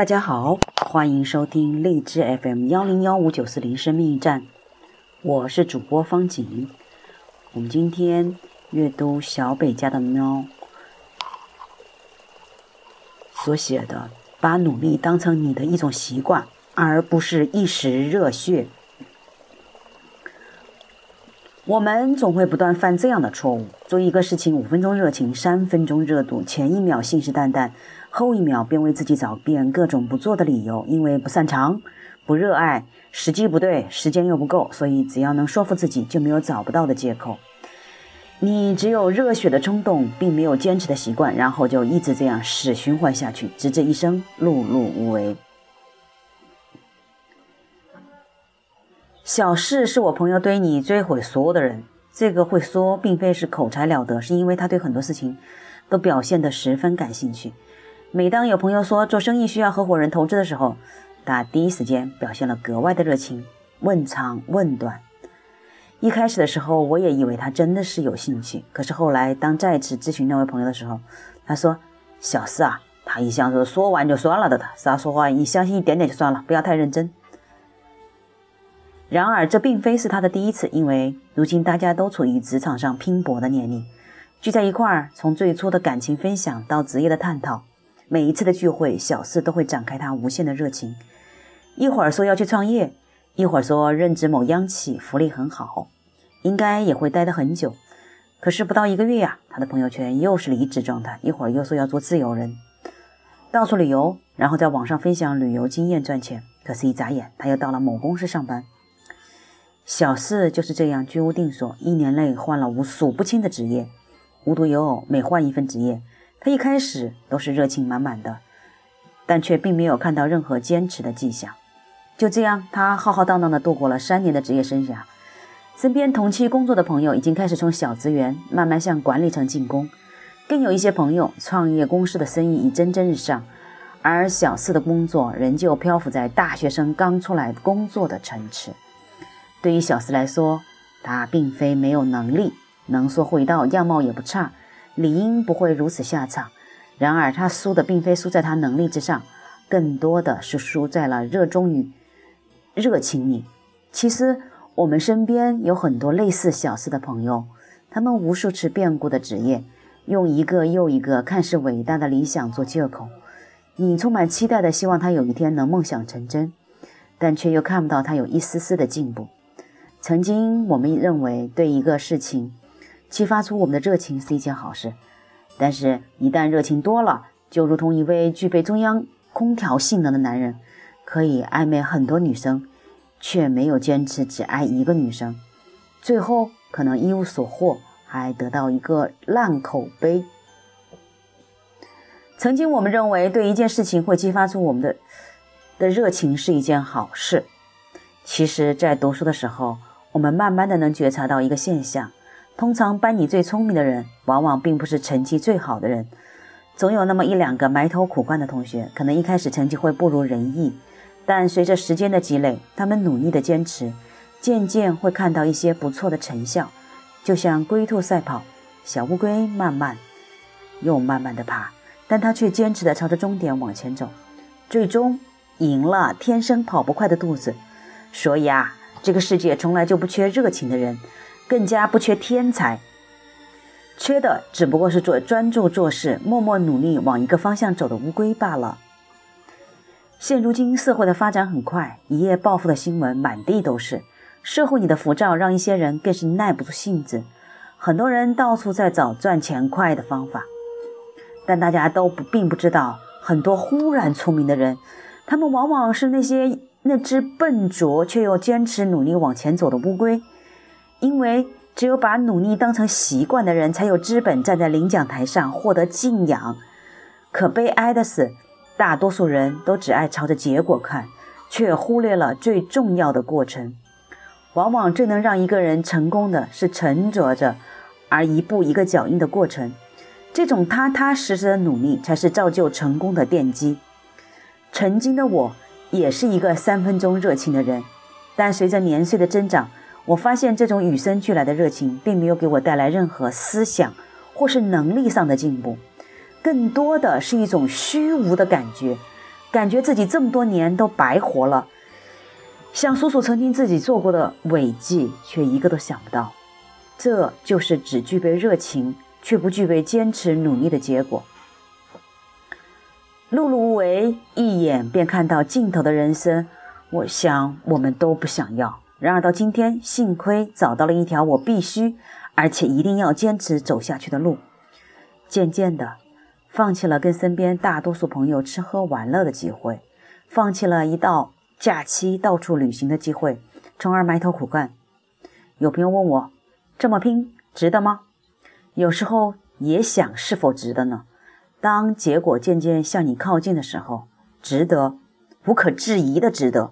大家好，欢迎收听荔枝 FM 幺零幺五九四零生命驿站，我是主播方景。我们今天阅读小北家的喵所写的，把努力当成你的一种习惯，而不是一时热血。我们总会不断犯这样的错误：做一个事情五分钟热情，三分钟热度，前一秒信誓旦旦，后一秒便为自己找遍各种不做的理由。因为不擅长、不热爱、时机不对、时间又不够，所以只要能说服自己，就没有找不到的借口。你只有热血的冲动，并没有坚持的习惯，然后就一直这样死循环下去，直至一生碌碌无为。小四是我朋友堆你追悔说的人。这个会说，并非是口才了得，是因为他对很多事情都表现得十分感兴趣。每当有朋友说做生意需要合伙人投资的时候，他第一时间表现了格外的热情，问长问短。一开始的时候，我也以为他真的是有兴趣。可是后来，当再次咨询那位朋友的时候，他说：“小四啊，他一向是说完就算了的，他啥说话你相信一点点就算了，不要太认真。”然而，这并非是他的第一次，因为如今大家都处于职场上拼搏的年龄，聚在一块儿，从最初的感情分享到职业的探讨，每一次的聚会，小四都会展开他无限的热情。一会儿说要去创业，一会儿说任职某央企，福利很好，应该也会待得很久。可是不到一个月呀，他的朋友圈又是离职状态，一会儿又说要做自由人，到处旅游，然后在网上分享旅游经验赚钱。可是，一眨眼，他又到了某公司上班。小四就是这样居无定所，一年内换了无数不清的职业。无独有偶，每换一份职业，他一开始都是热情满满的，但却并没有看到任何坚持的迹象。就这样，他浩浩荡荡地度过了三年的职业生涯。身边同期工作的朋友已经开始从小职员慢慢向管理层进攻，更有一些朋友创业公司的生意已蒸蒸日上，而小四的工作仍旧漂浮在大学生刚出来工作的层次。对于小四来说，他并非没有能力，能说会道，样貌也不差，理应不会如此下场。然而，他输的并非输在他能力之上，更多的是输在了热衷于热情里。其实，我们身边有很多类似小四的朋友，他们无数次变故的职业，用一个又一个看似伟大的理想做借口。你充满期待的希望他有一天能梦想成真，但却又看不到他有一丝丝的进步。曾经，我们认为对一个事情激发出我们的热情是一件好事，但是，一旦热情多了，就如同一位具备中央空调性能的男人，可以暧昧很多女生，却没有坚持只爱一个女生，最后可能一无所获，还得到一个烂口碑。曾经，我们认为对一件事情会激发出我们的的热情是一件好事，其实，在读书的时候。我们慢慢的能觉察到一个现象：通常班里最聪明的人，往往并不是成绩最好的人。总有那么一两个埋头苦干的同学，可能一开始成绩会不如人意，但随着时间的积累，他们努力的坚持，渐渐会看到一些不错的成效。就像龟兔赛跑，小乌龟慢慢又慢慢的爬，但它却坚持的朝着终点往前走，最终赢了天生跑不快的肚子。所以啊。这个世界从来就不缺热情的人，更加不缺天才，缺的只不过是做专注做事、默默努力往一个方向走的乌龟罢了。现如今社会的发展很快，一夜暴富的新闻满地都是，社会里的浮躁让一些人更是耐不住性子，很多人到处在找赚钱快的方法，但大家都不并不知道，很多忽然出名的人，他们往往是那些。那只笨拙却又坚持努力往前走的乌龟，因为只有把努力当成习惯的人，才有资本站在领奖台上获得敬仰。可悲哀的是，大多数人都只爱朝着结果看，却忽略了最重要的过程。往往最能让一个人成功的是沉着着，而一步一个脚印的过程。这种踏踏实实的努力，才是造就成功的奠基。曾经的我。也是一个三分钟热情的人，但随着年岁的增长，我发现这种与生俱来的热情并没有给我带来任何思想或是能力上的进步，更多的是一种虚无的感觉，感觉自己这么多年都白活了。想数数曾经自己做过的伟绩，却一个都想不到。这就是只具备热情却不具备坚持努力的结果。碌碌无为，一眼便看到尽头的人生，我想我们都不想要。然而到今天，幸亏找到了一条我必须而且一定要坚持走下去的路。渐渐的，放弃了跟身边大多数朋友吃喝玩乐的机会，放弃了一到假期到处旅行的机会，从而埋头苦干。有朋友问我，这么拼值得吗？有时候也想是否值得呢？当结果渐渐向你靠近的时候，值得，无可置疑的值得。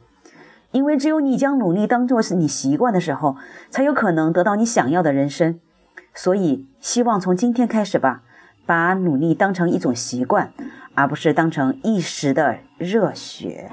因为只有你将努力当做是你习惯的时候，才有可能得到你想要的人生。所以，希望从今天开始吧，把努力当成一种习惯，而不是当成一时的热血。